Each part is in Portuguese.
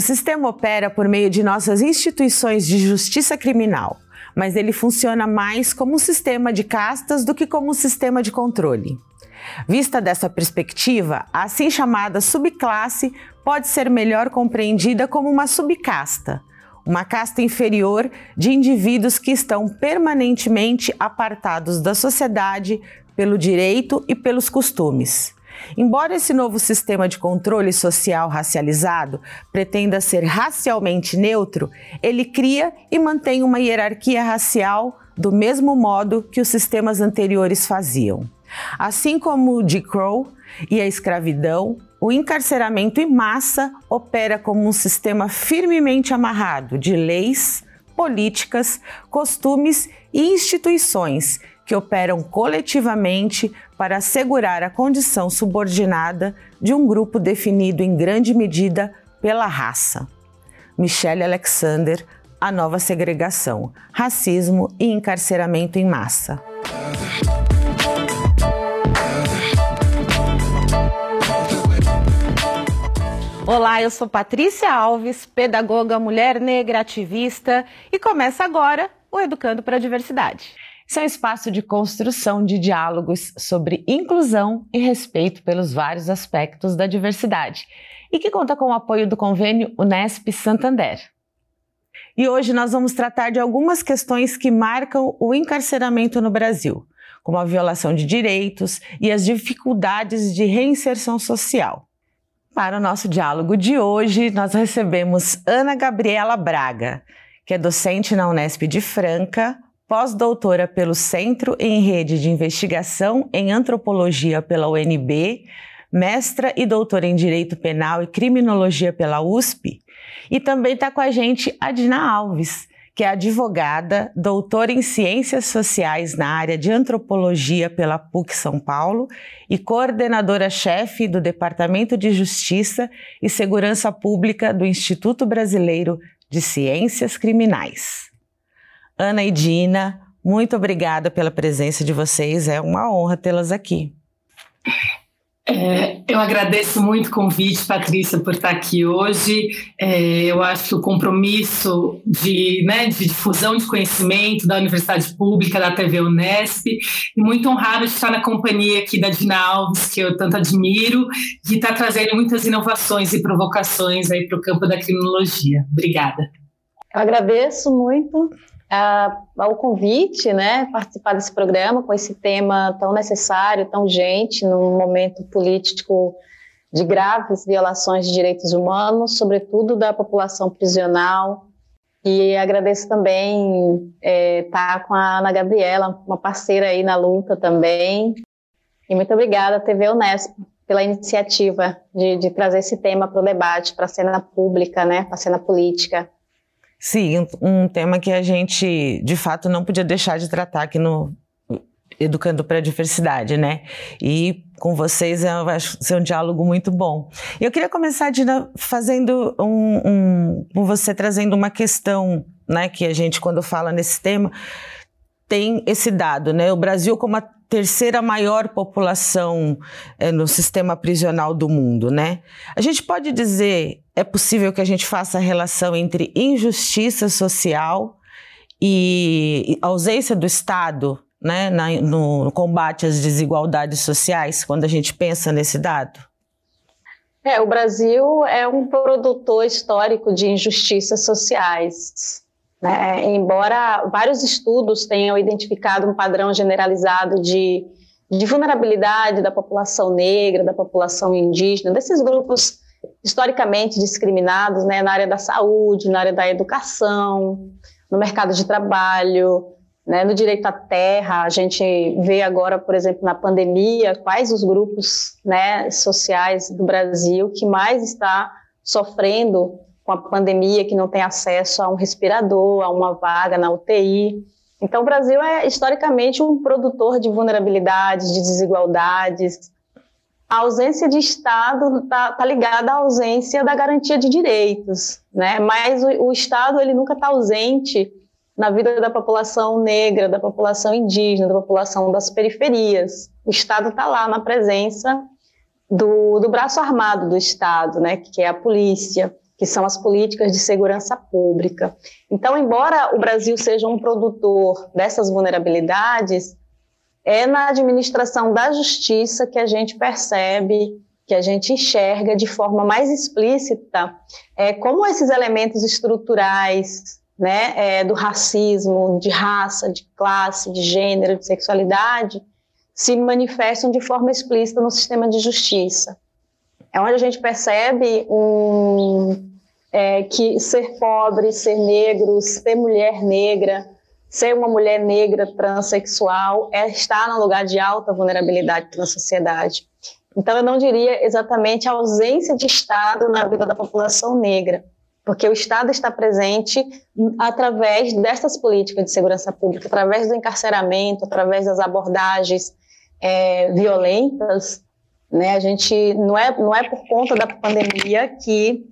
O sistema opera por meio de nossas instituições de justiça criminal, mas ele funciona mais como um sistema de castas do que como um sistema de controle. Vista dessa perspectiva, a assim chamada subclasse pode ser melhor compreendida como uma subcasta, uma casta inferior de indivíduos que estão permanentemente apartados da sociedade pelo direito e pelos costumes. Embora esse novo sistema de controle social racializado pretenda ser racialmente neutro, ele cria e mantém uma hierarquia racial do mesmo modo que os sistemas anteriores faziam. Assim como o Jim Crow e a escravidão, o encarceramento em massa opera como um sistema firmemente amarrado de leis, políticas, costumes e instituições que operam coletivamente para assegurar a condição subordinada de um grupo definido em grande medida pela raça. Michelle Alexander, A Nova Segregação, Racismo e Encarceramento em Massa. Olá, eu sou Patrícia Alves, pedagoga, mulher negra, ativista, e começa agora o Educando para a Diversidade. Um espaço de construção de diálogos sobre inclusão e respeito pelos vários aspectos da diversidade e que conta com o apoio do convênio Unesp Santander. E hoje nós vamos tratar de algumas questões que marcam o encarceramento no Brasil, como a violação de direitos e as dificuldades de reinserção social. Para o nosso diálogo de hoje, nós recebemos Ana Gabriela Braga, que é docente na Unesp de Franca, pós-doutora pelo Centro em Rede de Investigação em Antropologia pela UNB, mestra e doutora em Direito Penal e Criminologia pela USP. E também está com a gente a Dina Alves, que é advogada, doutora em Ciências Sociais na área de Antropologia pela PUC São Paulo e coordenadora-chefe do Departamento de Justiça e Segurança Pública do Instituto Brasileiro de Ciências Criminais. Ana e Dina, muito obrigada pela presença de vocês, é uma honra tê-las aqui. É, eu agradeço muito o convite, Patrícia, por estar aqui hoje. É, eu acho que o compromisso de, né, de, difusão de conhecimento da Universidade Pública, da TV Unesp, e muito honrado de estar na companhia aqui da Dina Alves, que eu tanto admiro, que está trazendo muitas inovações e provocações aí para o campo da criminologia. Obrigada. Eu agradeço muito ao convite, né, participar desse programa com esse tema tão necessário, tão urgente, num momento político de graves violações de direitos humanos, sobretudo da população prisional. E agradeço também estar é, tá com a Ana Gabriela, uma parceira aí na luta também. E muito obrigada, TV Unesp, pela iniciativa de, de trazer esse tema para o debate, para a cena pública, né, para a cena política. Sim, um tema que a gente, de fato, não podia deixar de tratar aqui no Educando para a Diversidade, né? E com vocês é, vai ser um diálogo muito bom. Eu queria começar, Dina, fazendo um, um, com você trazendo uma questão, né? Que a gente, quando fala nesse tema, tem esse dado, né? O Brasil como a terceira maior população é, no sistema prisional do mundo, né? A gente pode dizer, é possível que a gente faça a relação entre injustiça social e ausência do Estado, né, na, no, combate às desigualdades sociais, quando a gente pensa nesse dado? É, o Brasil é um produtor histórico de injustiças sociais. Né? Embora vários estudos tenham identificado um padrão generalizado de, de vulnerabilidade da população negra, da população indígena, desses grupos historicamente discriminados né, na área da saúde, na área da educação, no mercado de trabalho, né, no direito à terra. A gente vê agora, por exemplo, na pandemia, quais os grupos né, sociais do Brasil que mais está sofrendo com a pandemia, que não tem acesso a um respirador, a uma vaga na UTI. Então, o Brasil é historicamente um produtor de vulnerabilidades, de desigualdades. A ausência de Estado está tá ligada à ausência da garantia de direitos, né? Mas o, o Estado ele nunca está ausente na vida da população negra, da população indígena, da população das periferias. O Estado está lá na presença do, do braço armado do Estado, né? Que é a polícia que são as políticas de segurança pública. Então, embora o Brasil seja um produtor dessas vulnerabilidades, é na administração da justiça que a gente percebe, que a gente enxerga de forma mais explícita é, como esses elementos estruturais né, é, do racismo, de raça, de classe, de gênero, de sexualidade, se manifestam de forma explícita no sistema de justiça. É onde a gente percebe um, é, que ser pobre, ser negro, ser mulher negra, ser uma mulher negra transexual é estar num lugar de alta vulnerabilidade na sociedade. Então, eu não diria exatamente a ausência de Estado na vida da população negra, porque o Estado está presente através dessas políticas de segurança pública, através do encarceramento, através das abordagens é, violentas. Né? A gente não é, não é por conta da pandemia que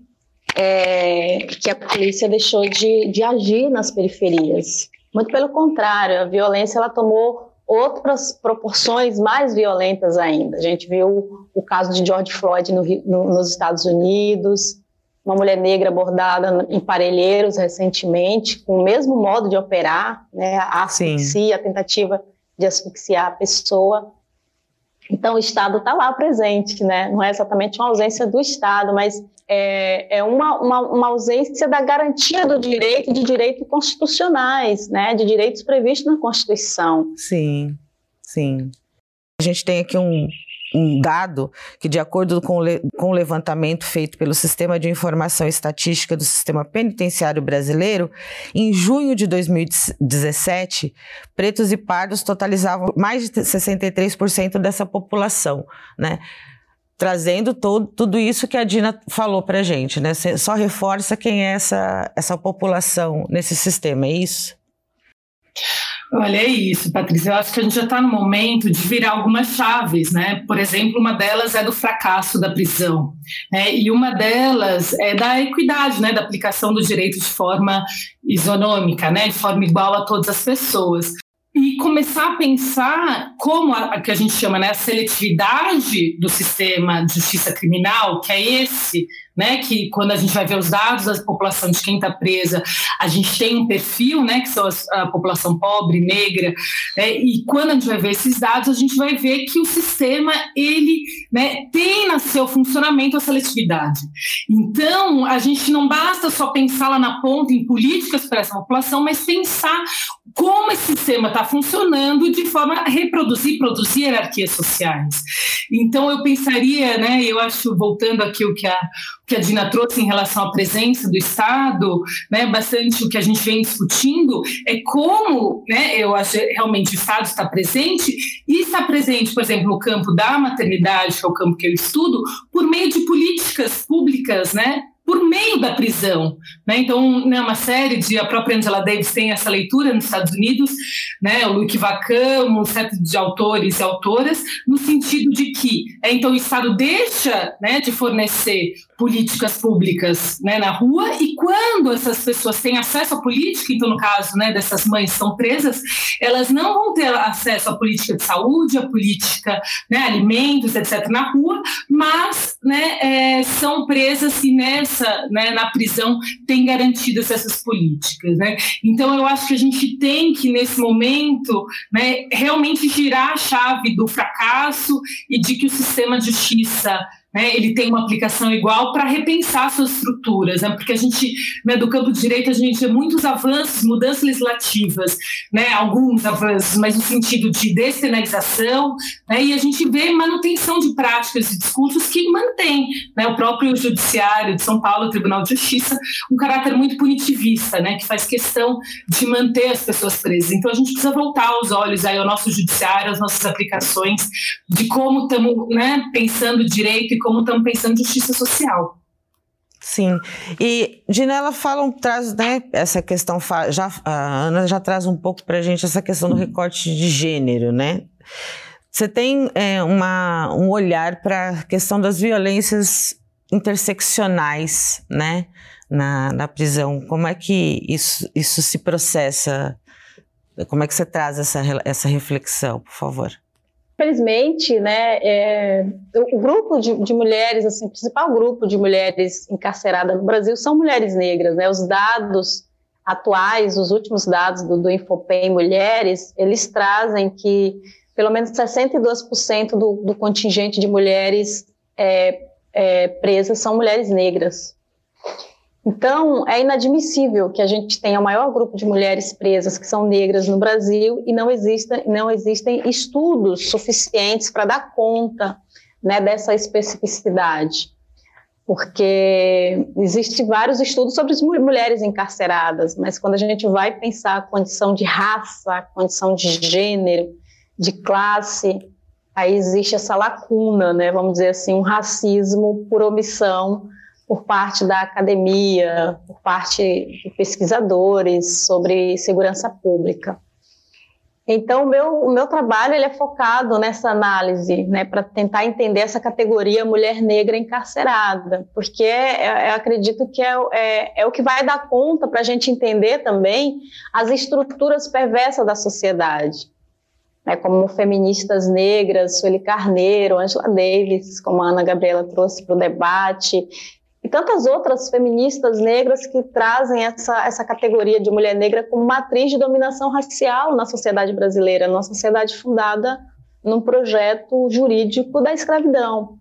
é, que a polícia deixou de, de agir nas periferias. Muito pelo contrário, a violência ela tomou outras proporções mais violentas ainda. A gente viu o caso de George Floyd no, no, nos Estados Unidos, uma mulher negra abordada em Parelheiros recentemente, com o mesmo modo de operar, né, a asfixia, a tentativa de asfixiar a pessoa. Então, o Estado está lá presente, né? não é exatamente uma ausência do Estado, mas é, é uma, uma, uma, ausência da garantia do direito, de direitos constitucionais, né, de direitos previstos na Constituição. Sim, sim. A gente tem aqui um, um dado que, de acordo com o, com o levantamento feito pelo Sistema de Informação Estatística do Sistema Penitenciário Brasileiro, em junho de 2017, pretos e pardos totalizavam mais de 63% dessa população, né? Trazendo todo, tudo isso que a Dina falou para gente, né? Só reforça quem é essa, essa população nesse sistema, é isso? Olha, é isso, Patrícia. Eu acho que a gente já está no momento de virar algumas chaves, né? Por exemplo, uma delas é do fracasso da prisão, né? E uma delas é da equidade, né? Da aplicação do direito de forma isonômica, né? De forma igual a todas as pessoas e começar a pensar como a, a, que a gente chama né, a seletividade do sistema de justiça criminal, que é esse né? Que quando a gente vai ver os dados da população de quem está presa, a gente tem um perfil, né? Que são a população pobre, negra, né, e quando a gente vai ver esses dados, a gente vai ver que o sistema ele, né? Tem no seu funcionamento a seletividade. Então, a gente não basta só pensar lá na ponta em políticas para essa população, mas pensar como esse sistema está funcionando de forma a reproduzir, produzir hierarquias sociais. Então, eu pensaria, né? Eu acho voltando aqui o que a que a Dina trouxe em relação à presença do Estado, né, bastante o que a gente vem discutindo, é como, né, eu acho realmente o Estado está presente e está presente, por exemplo, no campo da maternidade, que é o campo que eu estudo, por meio de políticas públicas, né, por meio da prisão. Né? Então, né, uma série de. A própria Angela Davis tem essa leitura nos Estados Unidos, né, o Luke Vacamo, um set de autores e autoras, no sentido de que é, então, o Estado deixa né, de fornecer políticas públicas né, na rua e quando essas pessoas têm acesso à política, então no caso né, dessas mães são presas, elas não vão ter acesso à política de saúde, à política, né, alimentos, etc. na rua, mas né, é, são presas e nessa, né, na prisão têm garantidas essas políticas. Né? Então eu acho que a gente tem que nesse momento né, realmente girar a chave do fracasso e de que o sistema de justiça né, ele tem uma aplicação igual para repensar suas estruturas, né, porque a gente, né, do campo de direito, a gente vê muitos avanços, mudanças legislativas, né, alguns avanços, mas no sentido de despenalização, né, e a gente vê manutenção de práticas e discursos que mantém né, o próprio Judiciário de São Paulo, Tribunal de Justiça, um caráter muito punitivista, né, que faz questão de manter as pessoas presas. Então a gente precisa voltar os olhos aí ao nosso Judiciário, às nossas aplicações, de como estamos né, pensando direito como estamos pensando em justiça social. Sim, e Dinela fala, traz, né, essa questão, já, a Ana já traz um pouco para a gente essa questão do recorte de gênero, né? Você tem é, uma, um olhar para a questão das violências interseccionais, né, na, na prisão. Como é que isso, isso se processa? Como é que você traz essa, essa reflexão, por favor? Felizmente, né, é, o grupo de, de, mulheres, assim, o principal grupo de mulheres encarceradas no Brasil são mulheres negras, né? Os dados atuais, os últimos dados do, do Infopem Mulheres, eles trazem que pelo menos 62% do, do contingente de mulheres é, é, presas são mulheres negras. Então, é inadmissível que a gente tenha o maior grupo de mulheres presas que são negras no Brasil e não, exista, não existem estudos suficientes para dar conta né, dessa especificidade. Porque existem vários estudos sobre as mulheres encarceradas, mas quando a gente vai pensar a condição de raça, a condição de gênero, de classe, aí existe essa lacuna, né, vamos dizer assim, um racismo por omissão por parte da academia, por parte de pesquisadores sobre segurança pública. Então, o meu, o meu trabalho ele é focado nessa análise, né, para tentar entender essa categoria mulher negra encarcerada, porque é, é, eu acredito que é, é, é o que vai dar conta para a gente entender também as estruturas perversas da sociedade. Né, como feministas negras, Sueli Carneiro, Angela Davis, como a Ana Gabriela trouxe para o debate, e tantas outras feministas negras que trazem essa, essa categoria de mulher negra como matriz de dominação racial na sociedade brasileira, numa sociedade fundada num projeto jurídico da escravidão.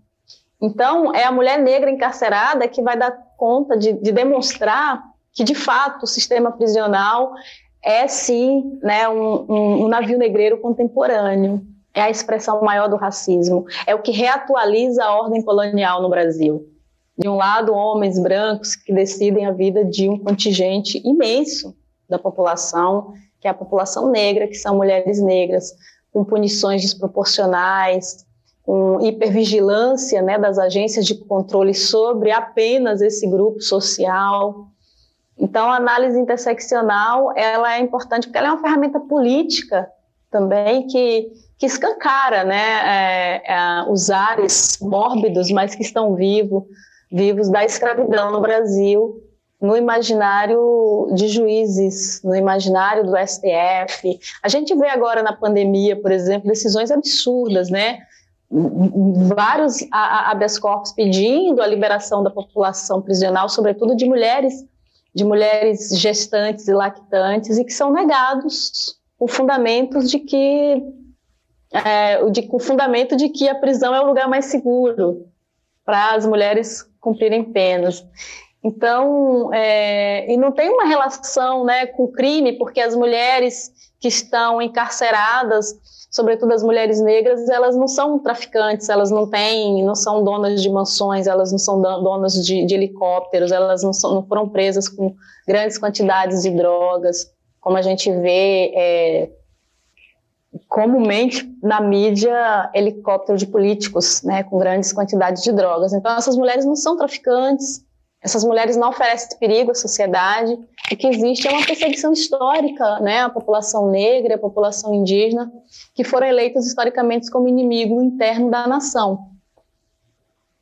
Então, é a mulher negra encarcerada que vai dar conta de, de demonstrar que, de fato, o sistema prisional é, sim, né, um, um, um navio negreiro contemporâneo. É a expressão maior do racismo. É o que reatualiza a ordem colonial no Brasil de um lado, homens brancos que decidem a vida de um contingente imenso da população, que é a população negra, que são mulheres negras, com punições desproporcionais, com hipervigilância né, das agências de controle sobre apenas esse grupo social. Então, a análise interseccional ela é importante porque ela é uma ferramenta política também que, que escancara né, é, é, os ares mórbidos, mas que estão vivos vivos da escravidão no Brasil, no imaginário de juízes, no imaginário do STF. A gente vê agora na pandemia, por exemplo, decisões absurdas, né? Vários habeas corpus pedindo a liberação da população prisional, sobretudo de mulheres, de mulheres gestantes e lactantes, e que são negados com fundamentos de que é, de, com o fundamento de que a prisão é o lugar mais seguro para as mulheres cumprirem penas. Então, é, e não tem uma relação né, com crime, porque as mulheres que estão encarceradas, sobretudo as mulheres negras, elas não são traficantes, elas não têm, não são donas de mansões, elas não são donas de, de helicópteros, elas não, são, não, foram presas com grandes quantidades de drogas, como a gente vê é, comumente na mídia helicóptero de políticos, né, com grandes quantidades de drogas. Então essas mulheres não são traficantes, essas mulheres não oferecem perigo à sociedade. O que existe é uma perseguição histórica, né, a população negra, a população indígena, que foram eleitas historicamente como inimigo interno da nação.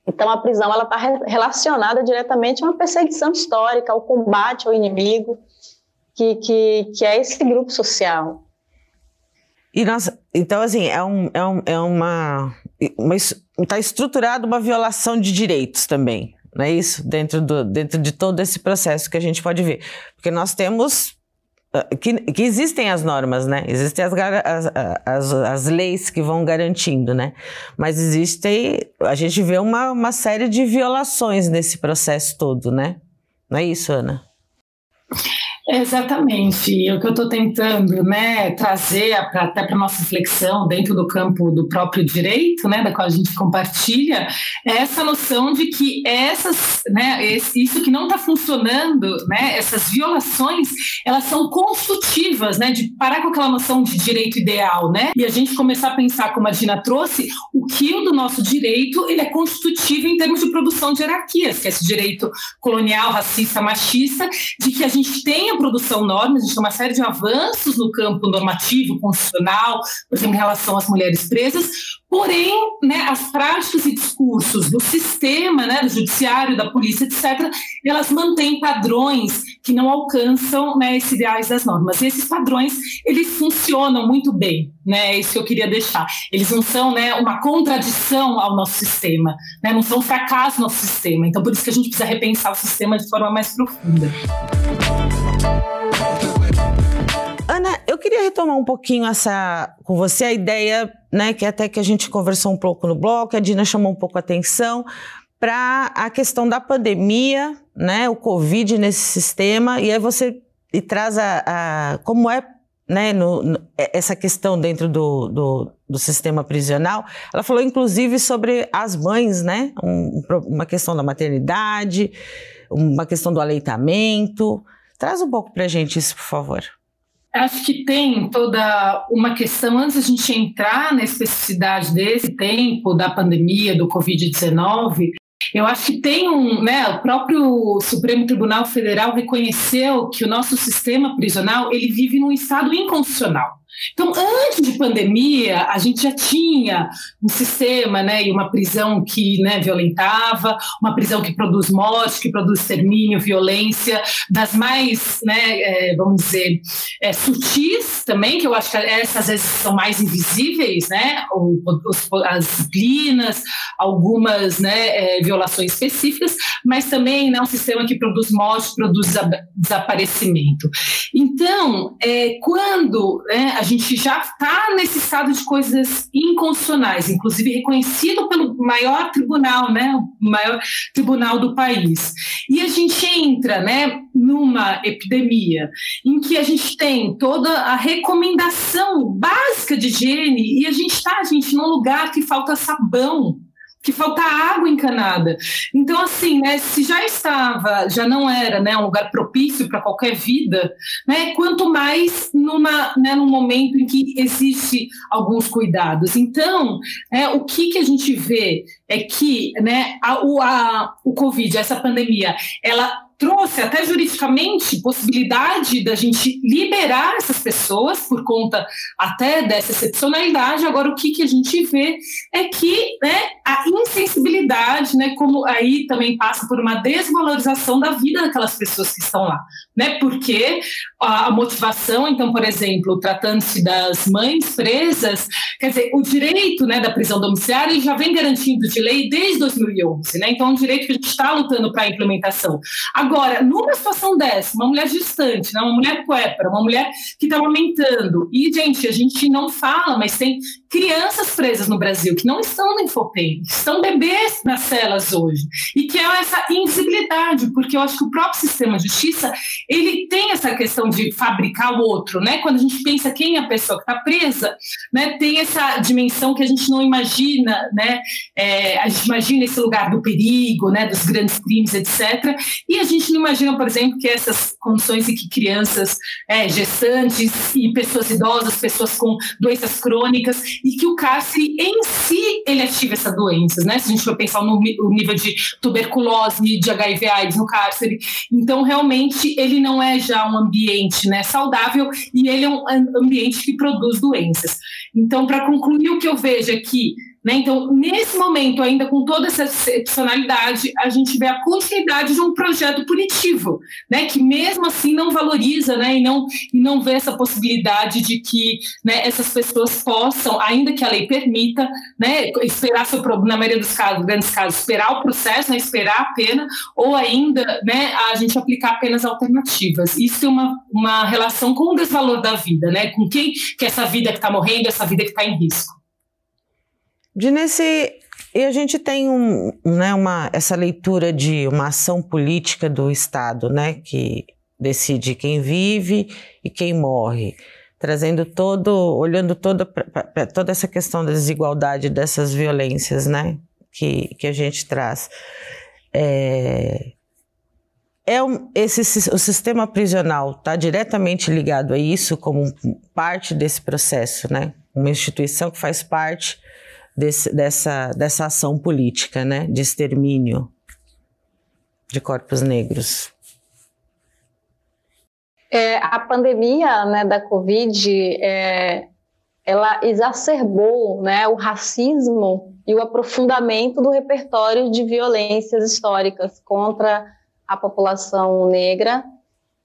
Então a prisão ela está relacionada diretamente a uma perseguição histórica, ao combate ao inimigo, que, que, que é esse grupo social. E nós, então, assim, é, um, é, um, é uma. Está estruturado uma violação de direitos também, não é isso? Dentro, do, dentro de todo esse processo que a gente pode ver. Porque nós temos. Ah, que, que existem as normas, né? Existem as, as, as, as leis que vão garantindo, né? Mas existe. A gente vê uma, uma série de violações nesse processo todo, né? Não é isso, Ana? Exatamente. O que eu estou tentando né, trazer até para a nossa reflexão dentro do campo do próprio direito, né, da qual a gente compartilha, é essa noção de que essas, né, isso que não está funcionando, né, essas violações, elas são construtivas, né, de parar com aquela noção de direito ideal, né, e a gente começar a pensar, como a Dina trouxe, o que o do nosso direito ele é constitutivo em termos de produção de hierarquias, que é esse direito colonial, racista, machista, de que a gente tenha produção normas, a gente tem uma série de avanços no campo normativo, constitucional, por exemplo, em relação às mulheres presas, porém, né, as práticas e discursos do sistema, né, do judiciário, da polícia, etc., elas mantêm padrões que não alcançam né, esses ideais das normas. E esses padrões, eles funcionam muito bem, né? É isso que eu queria deixar. Eles não são né, uma contradição ao nosso sistema, né? não são um fracasso no nosso sistema. Então, por isso que a gente precisa repensar o sistema de forma mais profunda. Ana, eu queria retomar um pouquinho essa com você a ideia, né, que até que a gente conversou um pouco no bloco, a Dina chamou um pouco a atenção para a questão da pandemia, né, o Covid nesse sistema, e aí você e traz a, a como é né, no, no, essa questão dentro do, do, do, sistema prisional. Ela falou, inclusive, sobre as mães, né, um, uma questão da maternidade, uma questão do aleitamento. Traz um pouco para a gente isso, por favor. Acho que tem toda uma questão, antes da gente entrar na especificidade desse tempo da pandemia, do Covid-19, eu acho que tem um, né, o próprio Supremo Tribunal Federal reconheceu que o nosso sistema prisional ele vive num estado inconstitucional. Então, antes de pandemia, a gente já tinha um sistema né, e uma prisão que né, violentava, uma prisão que produz morte, que produz extermínio, violência, das mais, né, é, vamos dizer, é, sutis também, que eu acho que essas às vezes são mais invisíveis, né, os, as disciplinas, algumas né, é, violações específicas, mas também né, um sistema que produz morte, produz desaparecimento. Então, é, quando né, a gente já está nesse estado de coisas inconstitucionais, inclusive reconhecido pelo maior tribunal, né, o maior tribunal do país. E a gente entra, né, numa epidemia em que a gente tem toda a recomendação básica de higiene e a gente está, gente, num lugar que falta sabão que falta água encanada. Então, assim, né, se já estava, já não era né, um lugar propício para qualquer vida, né, quanto mais numa, né, num momento em que existe alguns cuidados. Então, é, o que, que a gente vê é que né, a, o, a, o Covid, essa pandemia, ela trouxe até juridicamente possibilidade da gente liberar essas pessoas por conta até dessa excepcionalidade. Agora, o que, que a gente vê é que né, a insensibilidade, né, como aí também passa por uma desvalorização da vida daquelas pessoas que estão lá, né? Porque a, a motivação, então, por exemplo, tratando-se das mães presas, quer dizer, o direito né, da prisão domiciliar já vem garantido de lei desde 2011, né? Então, é um direito que a gente está lutando para a implementação. Numa situação dessa, uma mulher distante, né, uma mulher puépera, uma mulher que está aumentando, e, gente, a gente não fala, mas tem crianças presas no Brasil que não estão no Infopem, estão bebês nas celas hoje, e que é essa invisibilidade, porque eu acho que o próprio sistema de justiça, ele tem essa questão de fabricar o outro, né? Quando a gente pensa quem é a pessoa que está presa, né, tem essa dimensão que a gente não imagina, né? É, a gente imagina esse lugar do perigo, né, dos grandes crimes, etc. E a gente gente não imagina, por exemplo, que essas condições em que crianças é, gestantes e pessoas idosas, pessoas com doenças crônicas, e que o cárcere em si ele ativa essas doenças, né? Se a gente for pensar no, nível de tuberculose, de HIV AIDS no cárcere. Então, realmente, ele não é já um ambiente né, saudável e ele é um ambiente que produz doenças. Então, para concluir, o que eu vejo aqui é né? Então, nesse momento, ainda com toda essa excepcionalidade, a gente vê a continuidade de um projeto punitivo, né? que mesmo assim não valoriza né? e, não, e não vê essa possibilidade de que né, essas pessoas possam, ainda que a lei permita, né, esperar seu na maioria dos casos, grandes casos, esperar o processo, né, esperar a pena, ou ainda né, a gente aplicar penas alternativas. Isso tem uma, uma relação com o desvalor da vida, né? com quem que essa vida que está morrendo, essa vida que está em risco. De nesse e a gente tem um, né, uma, essa leitura de uma ação política do Estado, né, que decide quem vive e quem morre, trazendo todo, olhando toda, toda essa questão da desigualdade, dessas violências, né, que, que a gente traz. É, é um, esse, o sistema prisional está diretamente ligado a isso como parte desse processo, né, uma instituição que faz parte desse, dessa, dessa ação política, né, de extermínio de corpos negros? É, a pandemia né, da Covid, é, ela exacerbou né, o racismo e o aprofundamento do repertório de violências históricas contra a população negra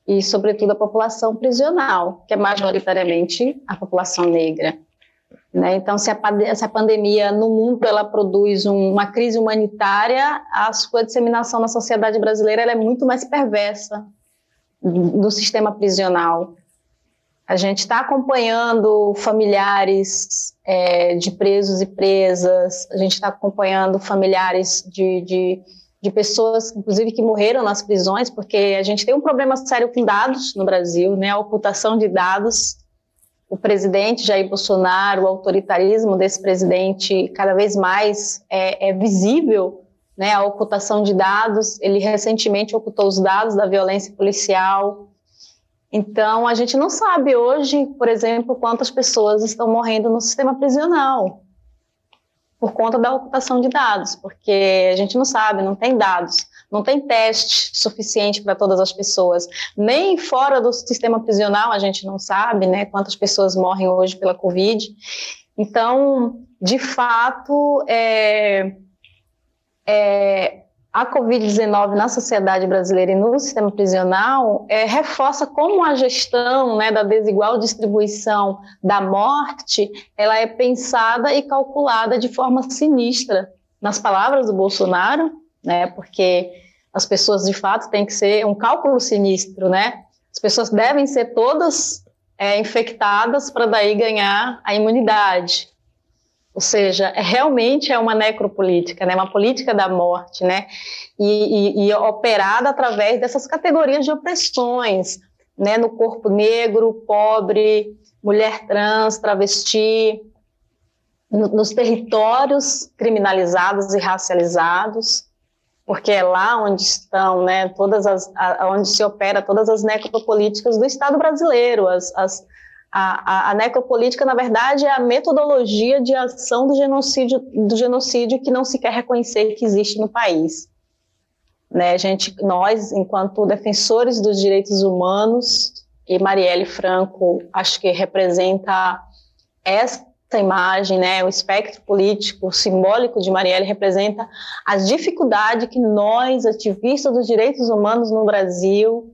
e, sobretudo, a população prisional, que é majoritariamente a população negra. Né? Então, se a, se a, pandemia no mundo ela produz um, uma crise humanitária, a sua disseminação na sociedade brasileira é muito mais perversa no sistema prisional. A gente está acompanhando familiares é, de presos e presas, a gente está acompanhando familiares de, de, de, pessoas, inclusive, que morreram nas prisões, porque a gente tem um problema sério com dados no Brasil, né, a ocultação de dados. O presidente Jair Bolsonaro, o autoritarismo desse presidente cada vez mais é, é visível, né, a ocultação de dados. Ele recentemente ocultou os dados da violência policial, então, a gente não sabe hoje, por exemplo, quantas pessoas estão morrendo no sistema prisional por conta da ocultação de dados, porque a gente não sabe, não tem dados, não tem teste suficiente para todas as pessoas. Nem fora do sistema prisional a gente não sabe, né, quantas pessoas morrem hoje pela Covid. Então, de fato, é, é, a Covid-19 na sociedade brasileira e no sistema prisional é, reforça como a gestão né, da desigual distribuição da morte ela é pensada e calculada de forma sinistra. Nas palavras do Bolsonaro, né, porque as pessoas de fato têm que ser um cálculo sinistro, né? As pessoas devem ser todas é, infectadas para daí ganhar a imunidade. Ou seja, é, realmente é uma necropolítica, né? uma política da morte, né? E, e, e operada através dessas categorias de opressões, né? no corpo negro, pobre, mulher trans, travesti, no, nos territórios criminalizados e racializados, porque é lá onde estão, né, todas as, a, onde se opera todas as necropolíticas do Estado brasileiro, as, as a, a, a, necropolítica, na verdade, é a metodologia de ação do genocídio, do genocídio que não se quer reconhecer que existe no país. Né, gente, nós, enquanto defensores dos direitos humanos, e Marielle Franco, acho que representa essa imagem, né, o espectro político simbólico de Marielle representa as dificuldades que nós, ativistas dos direitos humanos no Brasil,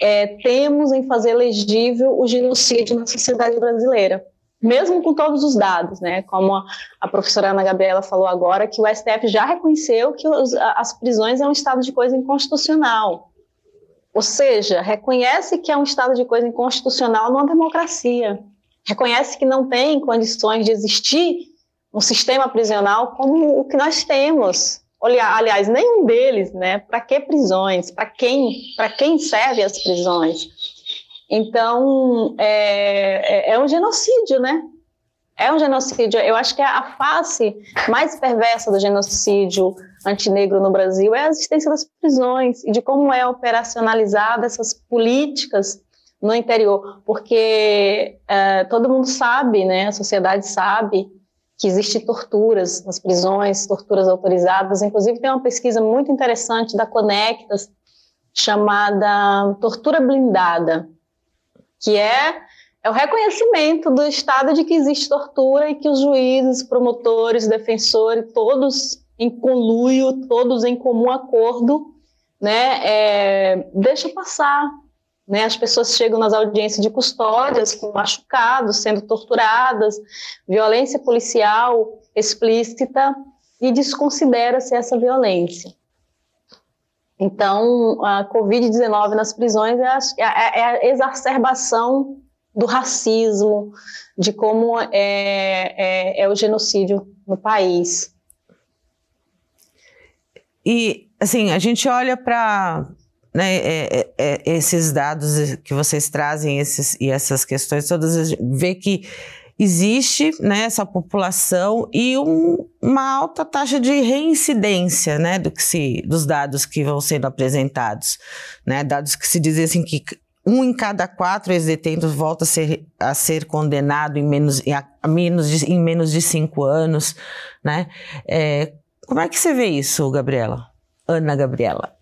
é, temos em fazer legível o genocídio na sociedade brasileira, mesmo com todos os dados, né? Como a, a professora Ana Gabriela falou agora, que o STF já reconheceu que os, as prisões é um estado de coisa inconstitucional. Ou seja, reconhece que é um estado de coisa inconstitucional numa democracia. Reconhece que não tem condições de existir um sistema prisional como o que nós temos aliás, nenhum deles, né? Para que prisões? Para quem? Para quem serve as prisões? Então é, é, é, um genocídio, né? É um genocídio. Eu acho que a face mais perversa do genocídio antinegro no Brasil é a existência das prisões e de como é operacionalizada essas políticas no interior, porque é, todo mundo sabe, né? A sociedade sabe que existe torturas nas prisões, torturas autorizadas. Inclusive, tem uma pesquisa muito interessante da Conectas, chamada Tortura Blindada, que é, é o reconhecimento do Estado de que existe tortura e que os juízes, promotores, defensores, todos em conluio, todos em comum acordo, né, é, deixa passar né? As pessoas chegam nas audiências de custódias machucados, sendo torturadas, violência policial explícita e desconsidera-se essa violência. Então, a Covid-19 nas prisões é a, é, é a, exacerbação do racismo, de como é, é, é o genocídio no país. E, assim, a gente olha para né, é, é, é, esses dados que vocês trazem esses, e essas questões todas, vê que existe né, essa população e um, uma alta taxa de reincidência né, do que se, dos dados que vão sendo apresentados. Né, dados que se dizem assim que um em cada quatro ex-detentos volta a ser, a ser condenado em menos, a, menos de, em menos de cinco anos. Né? É, como é que você vê isso, Gabriela? Ana Gabriela.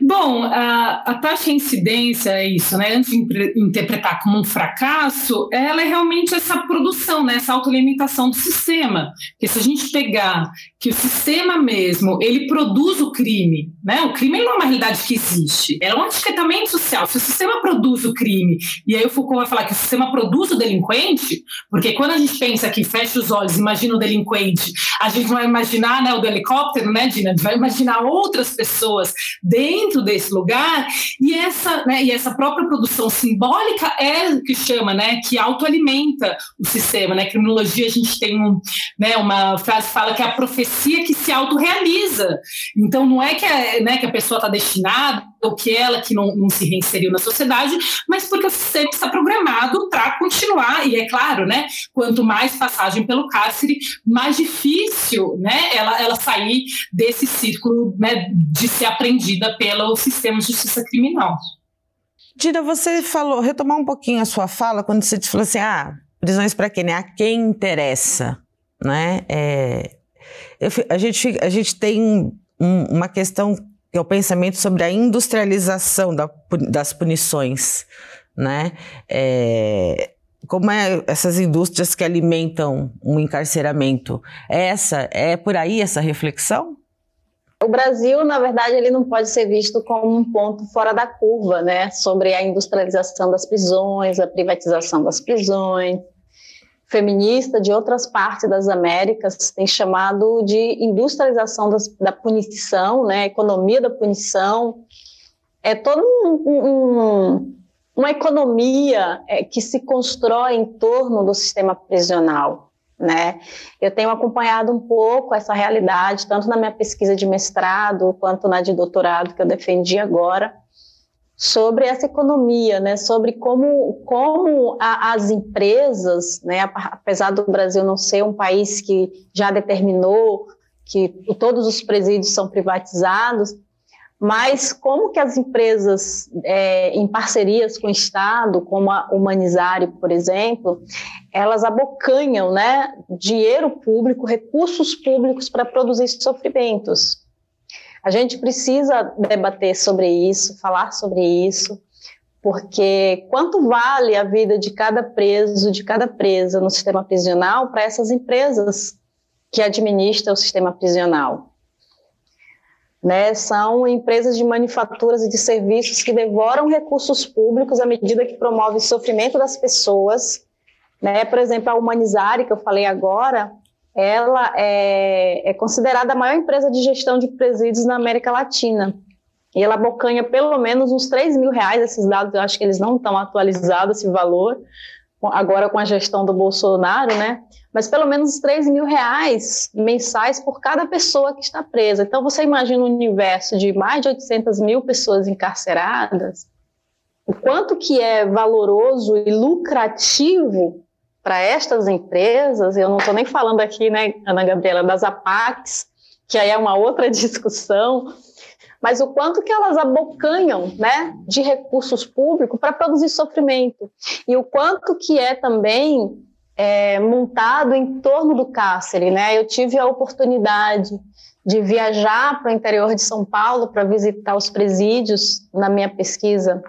Bom, a, a, taxa de incidência é isso, né? Antes de interpretar como um fracasso, ela é realmente essa produção, né? essa autoalimentação do sistema. Porque se a gente pegar que o sistema mesmo, ele produz o crime, né? O crime não é uma realidade que existe, é um etiquetamento social. Se o sistema produz o crime, e aí o Foucault vai falar que o sistema produz o delinquente, porque quando a gente pensa que fecha os olhos, imagina o delinquente, a gente vai imaginar né, o do helicóptero, né, Dina? A gente vai imaginar outras pessoas dentro desse lugar, e essa, né, e essa própria produção simbólica é o que chama, né, que autoalimenta o sistema, né? Criminologia, a gente tem um, né, uma frase que fala que é a profecia que se autorrealiza. Então, não é que a, né, que a pessoa está destinada, ou que ela que não, não se reinseriu na sociedade, mas porque o está programado para continuar. E é claro, né, quanto mais passagem pelo cárcere, mais difícil né, ela, ela sair desse círculo né, de ser aprendida pelo sistema de justiça criminal. Dina, você falou, retomar um pouquinho a sua fala, quando você falou assim, ah, prisões para quem, né? A quem interessa, né? É, eu, a, gente, a gente tem um, uma questão que é o pensamento sobre a industrialização da, das punições, né? É, como é essas indústrias que alimentam um encarceramento? É essa é por aí essa reflexão? O Brasil, na verdade, ele não pode ser visto como um ponto fora da curva, né? Sobre a industrialização das prisões, a privatização das prisões. Feminista de outras partes das Américas tem chamado de industrialização das, da punição, né? Economia da punição. É todo um, um, uma economia é, que se constrói em torno do sistema prisional né? Eu tenho acompanhado um pouco essa realidade, tanto na minha pesquisa de mestrado quanto na de doutorado que eu defendi agora, sobre essa economia, né? Sobre como, como a, as empresas, né? Apesar do Brasil não ser um país que já determinou que todos os presídios são privatizados, mas como que as empresas, é, em parcerias com o Estado, como a Humanizare, por exemplo, elas abocanham né, dinheiro público, recursos públicos para produzir sofrimentos. A gente precisa debater sobre isso, falar sobre isso, porque quanto vale a vida de cada preso, de cada presa no sistema prisional para essas empresas que administram o sistema prisional? Né, são empresas de manufaturas e de serviços que devoram recursos públicos à medida que promove o sofrimento das pessoas. Né? Por exemplo, a Humanizare, que eu falei agora, ela é, é considerada a maior empresa de gestão de presídios na América Latina. E ela abocanha pelo menos uns 3 mil reais, esses dados eu acho que eles não estão atualizados, esse valor, agora com a gestão do Bolsonaro, né? Mas pelo menos 3 mil reais mensais por cada pessoa que está presa. Então você imagina um universo de mais de 800 mil pessoas encarceradas, o quanto que é valoroso e lucrativo para estas empresas, eu não estou nem falando aqui, né, Ana Gabriela, das APACs, que aí é uma outra discussão, mas o quanto que elas abocanham né, de recursos públicos para produzir sofrimento. E o quanto que é também é, montado em torno do cárcere. Né? Eu tive a oportunidade de viajar para o interior de São Paulo para visitar os presídios na minha pesquisa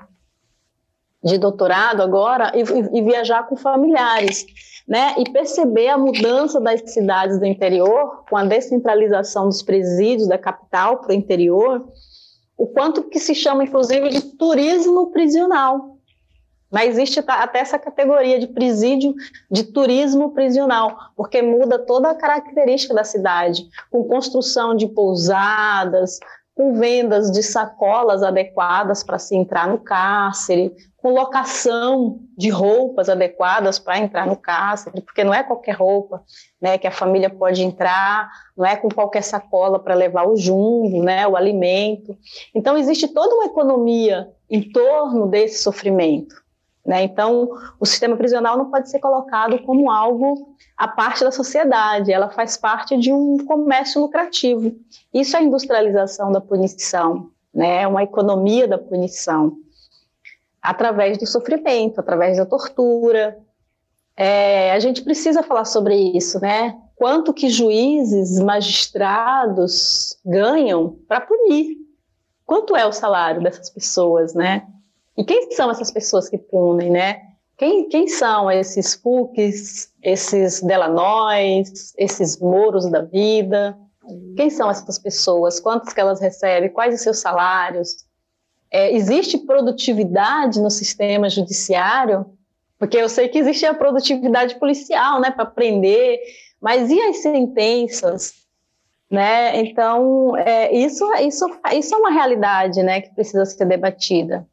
de doutorado agora e, e, viajar com familiares. Né, e perceber a mudança das cidades do interior, com a descentralização dos presídios da capital para o interior, o quanto que se chama, inclusive, de turismo prisional. Mas existe até essa categoria de presídio, de turismo prisional, porque muda toda a característica da cidade, com construção de pousadas, com vendas de sacolas adequadas para se entrar no cárcere, com locação de roupas adequadas para entrar no cárcere, porque não é qualquer roupa né, que a família pode entrar, não é com qualquer sacola para levar o jumbo, né, o alimento. Então, existe toda uma economia em torno desse sofrimento. Né? Então, o sistema prisional não pode ser colocado como algo à parte da sociedade, ela faz parte de um comércio lucrativo. Isso é a industrialização da punição, né? uma economia da punição, através do sofrimento, através da tortura. É, a gente precisa falar sobre isso, né? Quanto que juízes, magistrados ganham para punir, quanto é o salário dessas pessoas, né? E quem são essas pessoas que punem, né? Quem, quem são esses Fuchs, esses Delanois, esses Moros da vida? Quem são essas pessoas? Quantos que elas recebem? Quais os seus salários? É, existe produtividade no sistema judiciário? Porque eu sei que existe a produtividade policial, né, para prender, mas e as sentenças? Né? Então, é, isso, isso, isso é uma realidade né, que precisa ser debatida.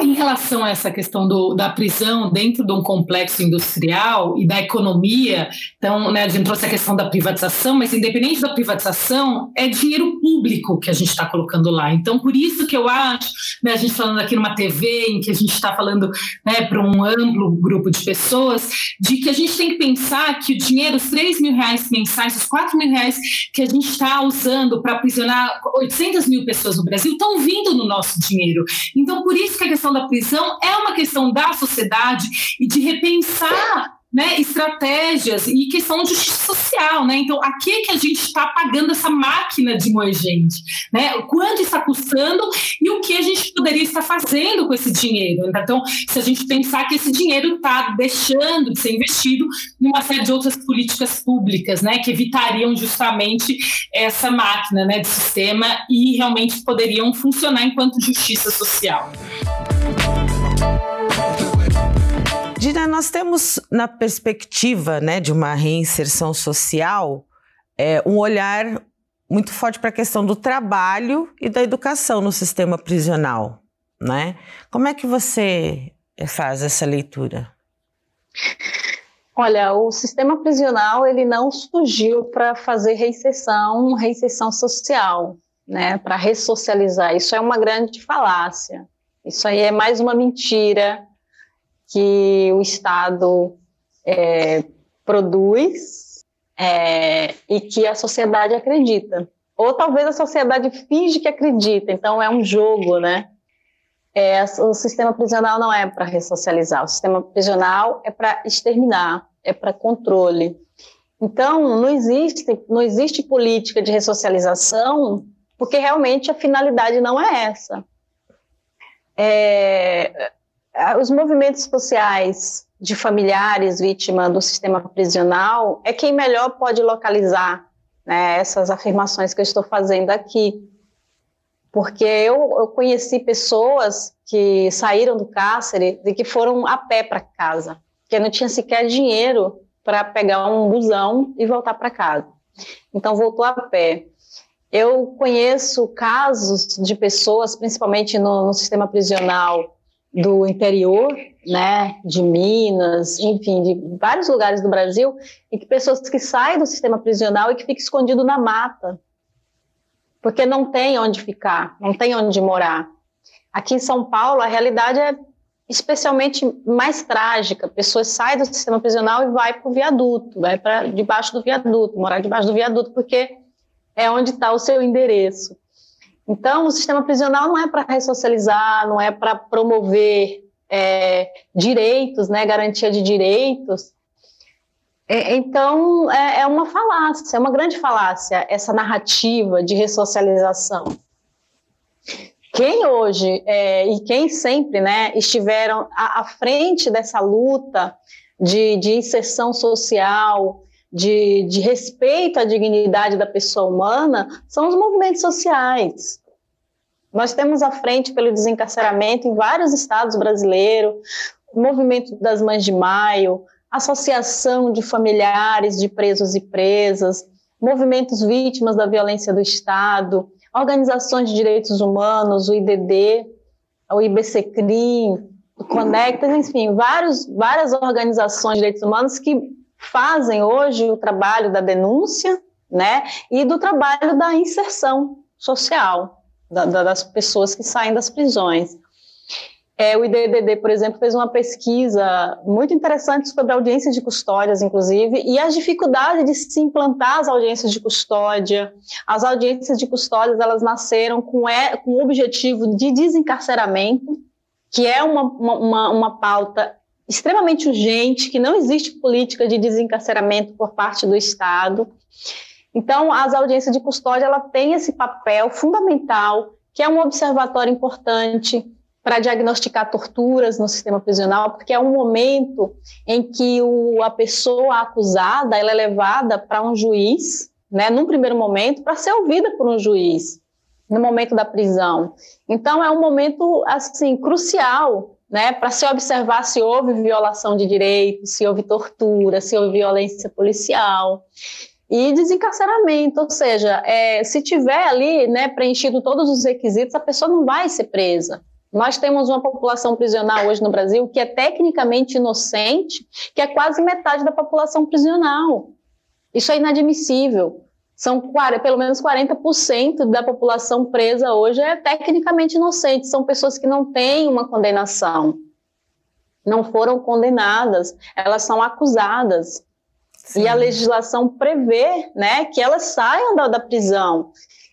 Em relação a essa questão do, da prisão dentro de um complexo industrial e da economia, então, né, a gente trouxe a questão da privatização, mas independente da privatização, é dinheiro público que a gente está colocando lá. Então, por isso que eu acho, né, a gente falando aqui numa TV, em que a gente está falando né, para um amplo grupo de pessoas, de que a gente tem que pensar que o dinheiro, os 3 mil reais mensais, os 4 mil reais que a gente está usando para aprisionar 800 mil pessoas no Brasil, estão vindo no nosso dinheiro. Então, por isso que a questão questão da prisão é uma questão da sociedade e de repensar né, estratégias e questão de justiça social, né? Então, a que que a gente está pagando essa máquina de moer gente, né? Quanto está custando e o que a gente poderia estar fazendo com esse dinheiro? Então, se a gente pensar que esse dinheiro está deixando de ser investido em uma série de outras políticas públicas, né, que evitariam justamente essa máquina, né, de sistema e realmente poderiam funcionar enquanto justiça social. Dina, nós temos na perspectiva né, de uma reinserção social é, um olhar muito forte para a questão do trabalho e da educação no sistema prisional, né? Como é que você faz essa leitura? Olha, o sistema prisional ele não surgiu para fazer reinserção, reinserção social, né? Para ressocializar. Isso é uma grande falácia. Isso aí é mais uma mentira que o Estado é, produz é, e que a sociedade acredita. Ou talvez a sociedade finge que acredita, então é um jogo, né? É, o sistema prisional não é para ressocializar, o sistema prisional é para exterminar, é para controle. Então, não existe, não existe política de ressocialização, porque realmente a finalidade não é essa. É, os movimentos sociais de familiares vítimas do sistema prisional é quem melhor pode localizar né, essas afirmações que eu estou fazendo aqui. Porque eu, eu conheci pessoas que saíram do cárcere e que foram a pé para casa, que não tinha sequer dinheiro para pegar um busão e voltar para casa. Então, voltou a pé. Eu conheço casos de pessoas, principalmente no, no sistema prisional, do interior, né, de Minas, enfim, de vários lugares do Brasil, e que pessoas que saem do sistema prisional e que ficam escondido na mata, porque não tem onde ficar, não tem onde morar. Aqui em São Paulo, a realidade é especialmente mais trágica. Pessoas saem do sistema prisional e vai para o viaduto, vai para debaixo do viaduto, morar debaixo do viaduto, porque é onde está o seu endereço. Então, o sistema prisional não é para ressocializar, não é para promover é, direitos, né, garantia de direitos. É, então, é, é, uma falácia, é uma grande falácia essa narrativa de ressocialização. Quem hoje é, e quem sempre né, estiveram à, à frente dessa luta de, de inserção social, de, de, respeito à dignidade da pessoa humana são os movimentos sociais. Nós temos à frente pelo desencarceramento em vários estados brasileiros, o movimento das Mães de Maio, associação de familiares de presos e presas, movimentos vítimas da violência do Estado, organizações de direitos humanos, o IDD, o IBCCRIM, o Conectas, enfim, vários, várias organizações de direitos humanos que fazem hoje o trabalho da denúncia né, e do trabalho da inserção social da, da, das pessoas que saem das prisões. É, o IDDD, por exemplo, fez uma pesquisa muito interessante sobre audiências de custódias, inclusive, e as dificuldades de se implantar as audiências de custódia. As audiências de custódia, elas nasceram com, é, com o objetivo de desencarceramento, que é uma, uma, uma pauta extremamente urgente, que não existe política de desencarceramento por parte do Estado. Então, as audiências de custódia ela tem esse papel fundamental que é um observatório importante para diagnosticar torturas no sistema prisional, porque é um momento em que o, a pessoa acusada ela é levada para um juiz, né, num primeiro momento, para ser ouvida por um juiz no momento da prisão. Então é um momento assim crucial, né, para se observar se houve violação de direitos, se houve tortura, se houve violência policial e desencarceramento, ou seja, é, se tiver ali, né, preenchido todos os requisitos, a pessoa não vai ser presa. Nós temos uma população prisional hoje no Brasil que é tecnicamente inocente, que é quase metade da população prisional. Isso é inadmissível. São pelo menos 40% da população presa hoje é tecnicamente inocente. São pessoas que não têm uma condenação, não foram condenadas, elas são acusadas. Sim. E a legislação prevê né, que elas saiam da, da prisão.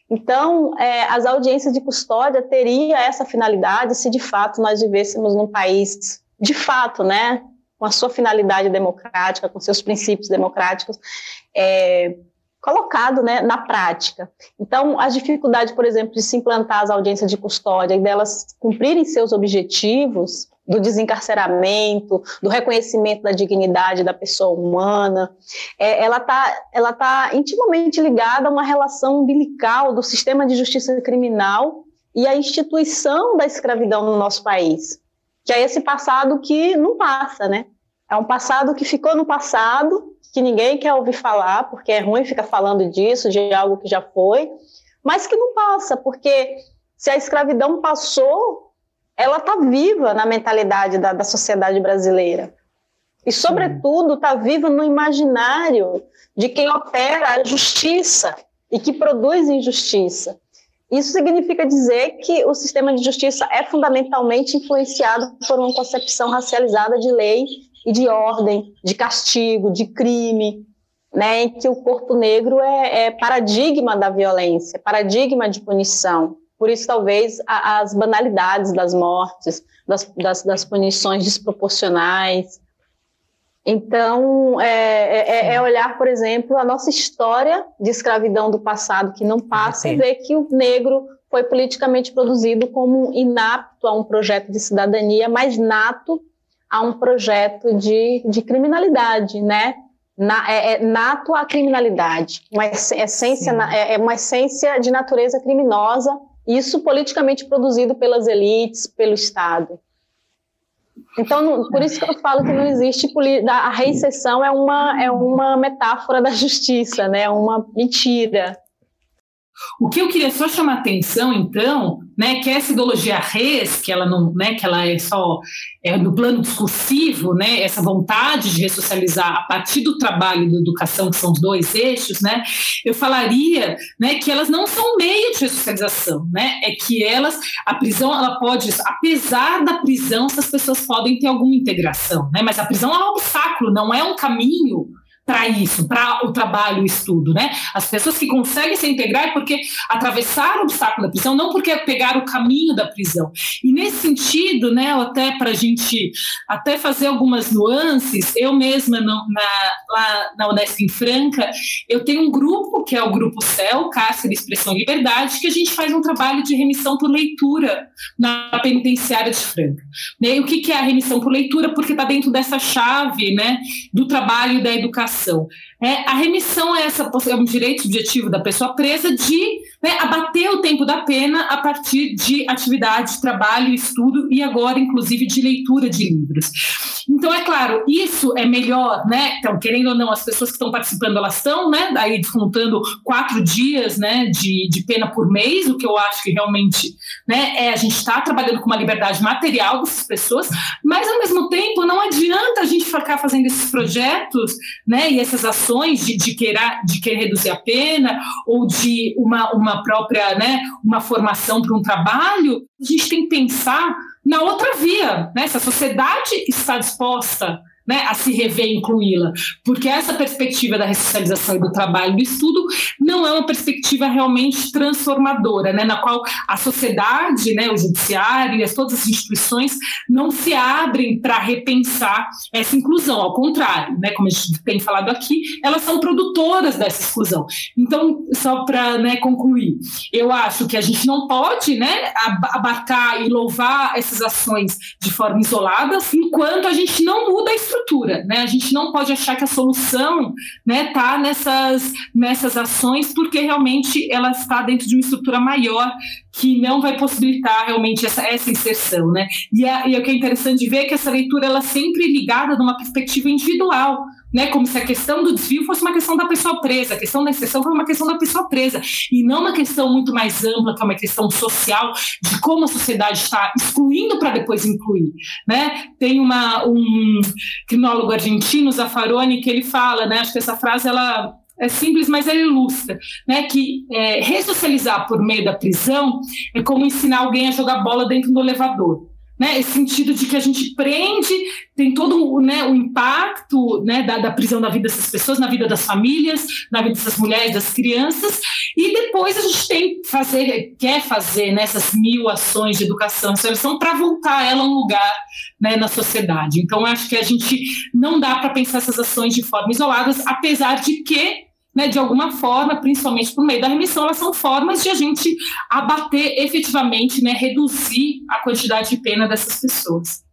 Então, é, as audiências de custódia teria essa finalidade se de fato nós vivêssemos num país, de fato, né, com a sua finalidade democrática, com seus princípios democráticos, é, colocado né, na prática. Então, as dificuldades, por exemplo, de se implantar as audiências de custódia e delas cumprirem seus objetivos, do desencarceramento, do reconhecimento da dignidade da pessoa humana, é, ela está ela tá intimamente ligada a uma relação umbilical do sistema de justiça criminal e a instituição da escravidão no nosso país, que é esse passado que não passa, né? É um passado que ficou no passado, que ninguém quer ouvir falar, porque é ruim ficar falando disso, de algo que já foi, mas que não passa, porque se a escravidão passou, ela está viva na mentalidade da, da sociedade brasileira. E, sobretudo, está viva no imaginário de quem opera a justiça e que produz injustiça. Isso significa dizer que o sistema de justiça é fundamentalmente influenciado por uma concepção racializada de lei e de ordem, de castigo, de crime, né, em que o corpo negro é, é paradigma da violência, paradigma de punição. Por isso, talvez, a, as banalidades das mortes, das, das, das punições desproporcionais. Então, é, é, é, é, olhar, por exemplo, a nossa história de escravidão do passado, que não passa, e ver que o negro foi politicamente produzido como inapto a um projeto de cidadania, mas nato a um projeto de, de criminalidade, né? Na, é, é, nato à criminalidade, uma essência, é, é uma essência de natureza criminosa isso politicamente produzido pelas elites, pelo Estado. Então, por isso que eu falo que não existe a reicessão é uma é uma metáfora da justiça, né? É uma mentira. O que eu queria só chamar atenção, então, né, que essa ideologia res, que ela não, né, que ela é só é, no plano discursivo, né, essa vontade de ressocializar a partir do trabalho e da educação, que são os dois eixos, né, eu falaria, né, que elas não são meio de ressocialização, né, é que elas, a prisão, ela pode, apesar da prisão, essas pessoas podem ter alguma integração, né, mas a prisão é um obstáculo, não é um caminho para isso, para o trabalho, o estudo, né? As pessoas que conseguem se integrar é porque atravessaram o obstáculo da prisão, não porque pegaram o caminho da prisão. E nesse sentido, né, até para a gente até fazer algumas nuances, eu mesma na, lá na Unesp em Franca, eu tenho um grupo que é o grupo CEL, Cárcere Expressão e Liberdade, que a gente faz um trabalho de remissão por leitura na penitenciária de Franca. Né? E o que, é a remissão por leitura? Porque está dentro dessa chave, né, do trabalho da educação remissão. É, a remissão é, essa, é um direito subjetivo da pessoa presa de né, abater o tempo da pena a partir de atividade, trabalho, estudo e agora, inclusive, de leitura de livros. Então, é claro, isso é melhor, né? Então, querendo ou não, as pessoas que estão participando, elas estão, né? Aí descontando quatro dias, né? De, de pena por mês, o que eu acho que realmente, né? É a gente está trabalhando com uma liberdade material dessas pessoas, mas ao mesmo tempo não adianta a gente ficar fazendo esses projetos, né? E essas ações de, de querer de querer reduzir a pena ou de uma, uma própria, né? Uma formação para um trabalho. A gente tem que pensar na outra via, né? Se a sociedade está disposta né, a se rever incluí-la, porque essa perspectiva da ressocialização e do trabalho do estudo não é uma perspectiva realmente transformadora, né, na qual a sociedade, né, o judiciário e todas as instituições não se abrem para repensar essa inclusão, ao contrário, né, como a gente tem falado aqui, elas são produtoras dessa exclusão. Então, só para né, concluir, eu acho que a gente não pode né, abarcar e louvar essas ações de forma isolada enquanto a gente não muda a estrutura. Né? A gente não pode achar que a solução está né, tá nessas, nessas ações, porque realmente ela está dentro de uma estrutura maior que não vai possibilitar realmente essa, essa inserção. Né? E, a, e o que é interessante ver é que essa leitura ela é sempre ligada numa perspectiva individual né, como se a questão do desvio fosse uma questão da pessoa presa, a questão da exceção foi uma questão da pessoa presa, e não uma questão muito mais ampla, que é uma questão social, de como a sociedade está excluindo para depois incluir. Né? Tem uma, um criminólogo argentino, Zaffaroni, que ele fala, né, acho que essa frase ela é simples, mas ela ilustra, né, que é, ressocializar por meio da prisão é como ensinar alguém a jogar bola dentro do elevador né, esse sentido de que a gente prende, tem todo né, o impacto né, da, da, prisão da vida dessas pessoas, na vida das famílias, na vida dessas mulheres, das crianças, e depois a gente tem fazer, quer fazer né, mil ações de educação seleção para voltar ela a um lugar né, na sociedade. Então, acho que a gente não dá para pensar essas ações de forma isoladas, apesar de que né, de alguma forma, principalmente por meio da remissão, elas são formas de a gente abater efetivamente, né, reduzir a quantidade de pena dessas pessoas.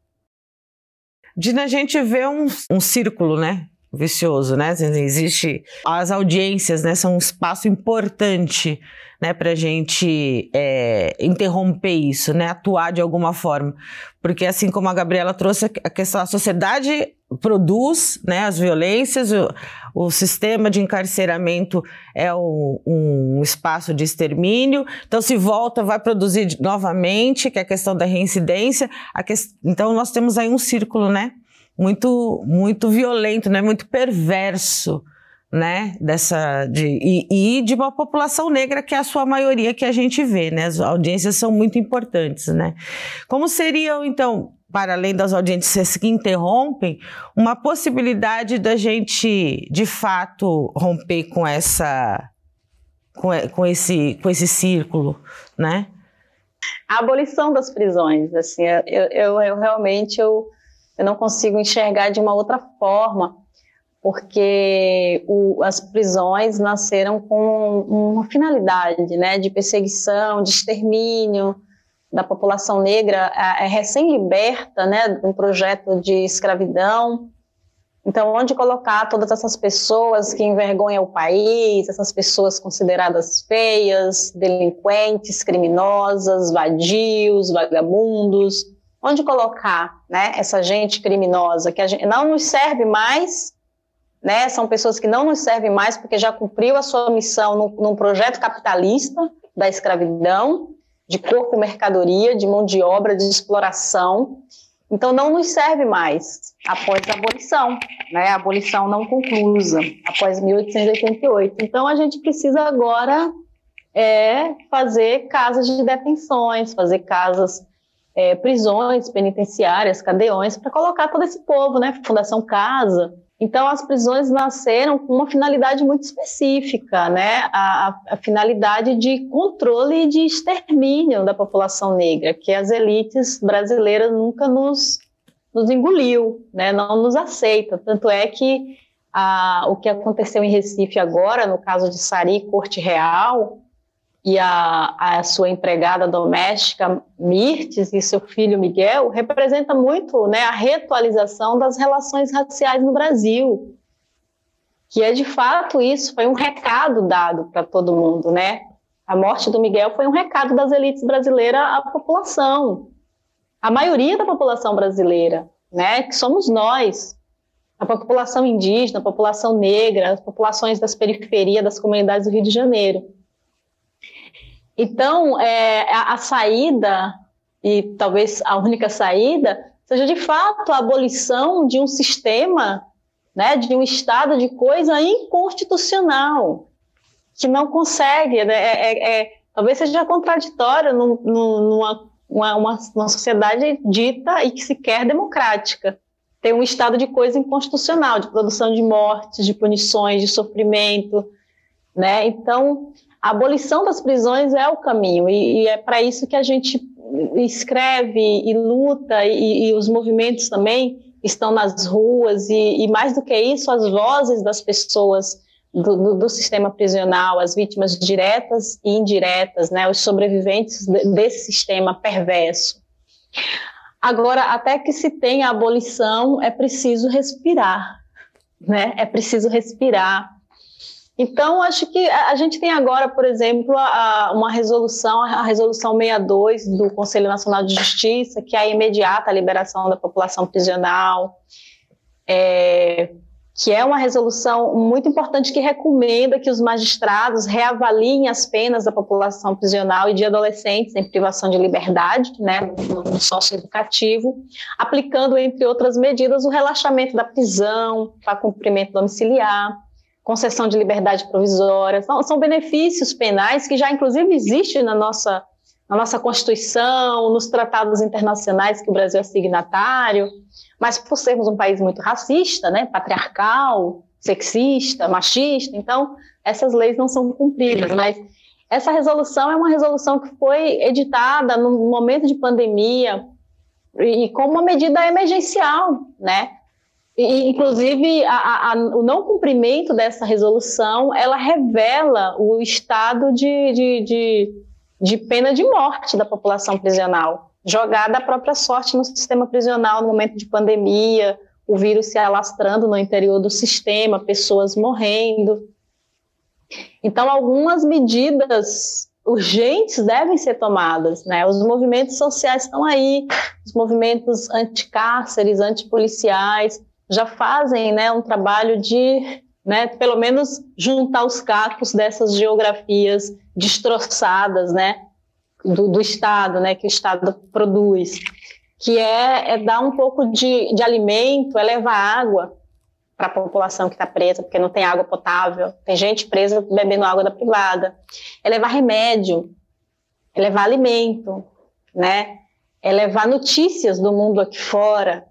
Dina, a gente vê um, um círculo, né? vicioso, né? Existe as audiências, né? São um espaço importante, né? Para a gente é, interromper isso, né? Atuar de alguma forma, porque assim como a Gabriela trouxe a questão, a sociedade produz, né? As violências, o, o sistema de encarceramento é um, um, espaço de extermínio, então se volta, vai produzir novamente, que é a questão da reincidência. Que... Então nós temos aí um círculo, né? Muito, muito violento, né? Muito perverso, né? Dessa de e, e de uma população negra que é a sua maioria que a gente vê, né? As audiências são muito importantes, né? Como seriam então para além das audiências que interrompem, uma possibilidade da gente, de fato, romper com essa, com, com esse, com esse círculo, né? A abolição das prisões, assim, eu, eu, eu realmente eu, eu não consigo enxergar de uma outra forma, porque o, as prisões nasceram com uma finalidade, né, de perseguição, de extermínio, da população negra é recém-liberta né, de um projeto de escravidão. Então, onde colocar todas essas pessoas que envergonham o país, essas pessoas consideradas feias, delinquentes, criminosas, vadios, vagabundos, onde colocar né, essa gente criminosa que gente, não nos serve mais, né, são pessoas que não nos servem mais porque já cumpriu a sua missão num, num projeto capitalista da escravidão, de corpo mercadoria, de mão de obra, de exploração. Então, não nos serve mais após a abolição, né? a abolição não conclusa, após 1888. Então, a gente precisa agora é, fazer casas de detenções, fazer casas, é, prisões penitenciárias, cadeões, para colocar todo esse povo, né? Fundação Casa, então, as prisões nasceram com uma finalidade muito específica, né? A, a, finalidade de controle e de extermínio da população negra, que as elites brasileiras nunca nos, nos engoliu, né? Não nos aceita. Tanto é que a, o que aconteceu em Recife agora, no caso de Sari Corte Real, e a, a sua empregada doméstica Mirtes e seu filho Miguel representa muito né, a reatualização das relações raciais no Brasil, que é de fato isso, foi um recado dado para todo mundo, né? A morte do Miguel foi um recado das elites brasileiras à população, a maioria da população brasileira, né? Que somos nós, a população indígena, a população negra, as populações das periferias das comunidades do Rio de Janeiro. Então, é, a, a saída, e talvez a única saída, seja de fato a abolição de um sistema, né, de um estado de coisa inconstitucional, que não consegue, né, é, é, é talvez seja contraditório num, numa uma, uma, uma, sociedade dita e que se quer democrática. tem um estado de coisa inconstitucional, de produção de mortes, de punições, de sofrimento, né? Então, a abolição das prisões é o caminho e, e é para isso que a gente escreve e luta e, e, os movimentos também estão nas ruas e, e, mais do que isso, as vozes das pessoas do, do, do, sistema prisional, as vítimas diretas e indiretas, né, os sobreviventes de, desse sistema perverso. Agora, até que se tenha abolição, é preciso respirar, né? É preciso respirar. Então, acho que a gente tem agora, por exemplo, a, uma resolução, a resolução 62 do Conselho Nacional de Justiça, que é a imediata liberação da população prisional, é, que é uma resolução muito importante que recomenda que os magistrados reavaliem as penas da população prisional e de adolescentes em privação de liberdade, né, no, socioeducativo, aplicando, entre outras medidas, o relaxamento da prisão para cumprimento domiciliar, concessão de liberdade provisória, são, são benefícios penais que já, inclusive, existem na nossa, na nossa Constituição, nos tratados internacionais que o Brasil é signatário, mas por sermos um país muito racista, né, patriarcal, sexista, machista, então essas leis não são cumpridas, mas essa resolução é uma resolução que foi editada no momento de pandemia e como uma medida emergencial, né? E, inclusive, a, a, o não cumprimento dessa resolução, ela revela o estado de, de, de, de pena de morte da população prisional, jogada à própria sorte no sistema prisional no momento de pandemia, o vírus se alastrando no interior do sistema, pessoas morrendo. Então, algumas medidas urgentes devem ser tomadas, né? Os movimentos sociais estão aí, os movimentos anticárceres, antipoliciais, já fazem né, um trabalho de, né, pelo menos, juntar os cacos dessas geografias destroçadas né, do, do Estado, né, que o Estado produz, que é, é dar um pouco de, de alimento, é levar água para a população que está presa, porque não tem água potável, tem gente presa bebendo água da privada, é levar remédio, é levar alimento, né? é levar notícias do mundo aqui fora,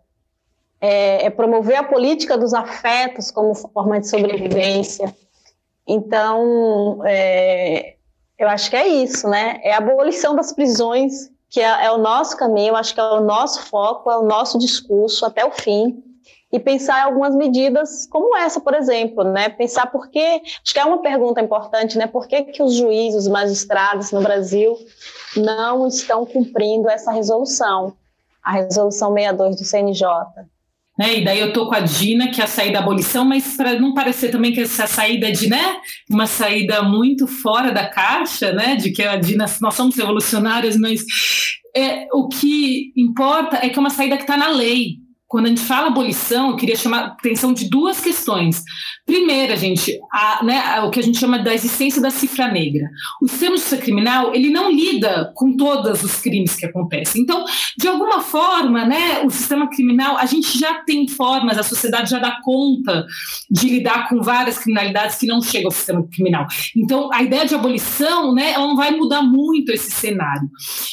é, é promover a política dos afetos como forma de sobrevivência. Então, é, eu acho que é isso, né? É a abolição das prisões, que é, é, o nosso caminho, acho que é o nosso foco, é o nosso discurso até o fim. E pensar em algumas medidas como essa, por exemplo, né? Pensar por que, acho que é uma pergunta importante, né? Por que, que os juízes, os magistrados no Brasil não estão cumprindo essa resolução, a resolução 62 do CNJ? Né? E daí eu tô com a Dina, que é a saída da abolição, mas para não parecer também que essa saída de, né, uma saída muito fora da caixa, né, de que a Dina, nós somos revolucionários, mas é, o que importa é que é uma saída que está na lei, quando a gente fala abolição, eu queria chamar a atenção de duas questões. Primeira, gente, a, né, o que a gente chama da existência da cifra negra. O sistema justiça criminal, ele não lida com todos os crimes que acontecem. Então, de alguma forma, né, o sistema criminal, a gente já tem formas, a sociedade já dá conta de lidar com várias criminalidades que não chegam ao sistema criminal. Então, a ideia de abolição, né, ela não vai mudar muito esse cenário.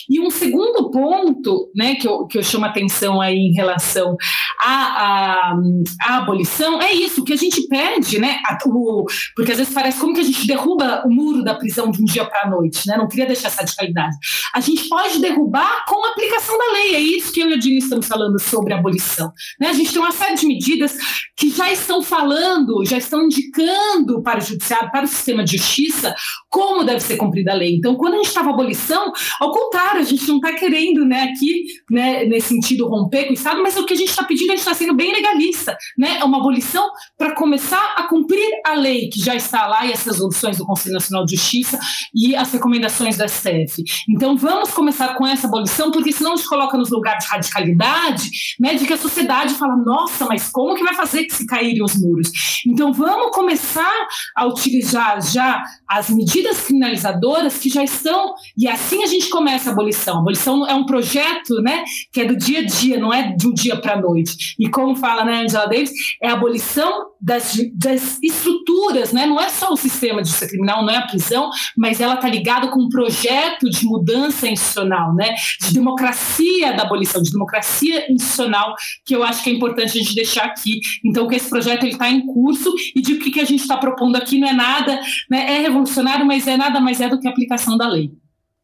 E um segundo ponto, né, que eu, que eu chamo a atenção aí em relação a, a, a, abolição, é isso, que a gente pede, né? O, porque às vezes parece como que a gente derruba o muro da prisão de um dia para a noite, né? Não queria deixar essa radicalidade. A gente pode derrubar com a aplicação da lei, é isso que eu e a Dini estamos falando sobre a abolição. Né? A gente tem uma série de medidas que já estão falando, já estão indicando para o judiciário, para o sistema de justiça, como deve ser cumprida a lei. Então, quando a gente estava abolição, ao contrário, a gente não está querendo, né, aqui, né, nesse sentido, romper com o Estado, mas o que a gente está pedindo, a gente está sendo bem legalista, né? É uma abolição para começar a cumprir a lei que já está lá e as resoluções do Conselho Nacional de Justiça e as recomendações da STF. Então, vamos começar com essa abolição, porque senão gente coloca nos lugares de radicalidade, né, de que a sociedade fala, nossa, mas como que vai fazer que se caírem os muros? Então, vamos começar a utilizar já as medidas criminalizadoras que já estão, e assim a gente começa a abolição. A abolição é um projeto, né, que é do dia a dia, não é de um dia para noite. E como fala né, Angela Davis, é a abolição das, das estruturas, né? não é só o sistema de justiça criminal, não é a prisão, mas ela está ligada com um projeto de mudança institucional, né? de democracia da abolição, de democracia institucional, que eu acho que é importante a gente deixar aqui. Então, que esse projeto está em curso e de que, que a gente está propondo aqui não é nada, né? é revolucionário, mas é nada mais é do que a aplicação da lei.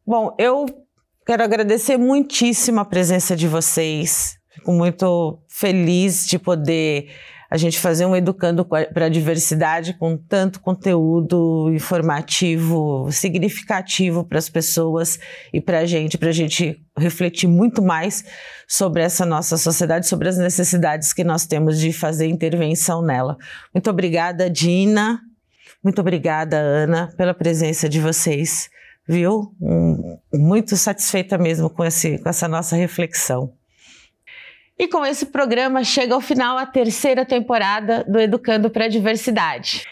Bom, eu quero agradecer muitíssimo a presença de vocês. Fico muito feliz de poder a gente fazer um Educando para a Diversidade com tanto conteúdo informativo, significativo para as pessoas e para a gente, para a gente refletir muito mais sobre essa nossa sociedade, sobre as necessidades que nós temos de fazer intervenção nela. Muito obrigada, Dina. Muito obrigada, Ana, pela presença de vocês, viu? Um, muito satisfeita mesmo com, esse, com essa nossa reflexão. E com esse programa chega ao final a terceira temporada do Educando para a Diversidade.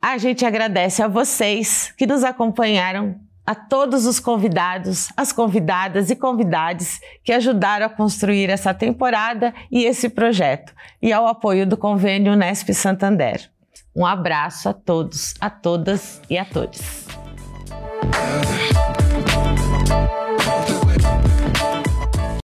A gente agradece a vocês que nos acompanharam, a todos os convidados, as convidadas e convidados que ajudaram a construir essa temporada e esse projeto, e ao apoio do convênio Nesp Santander. Um abraço a todos, a todas e a todos.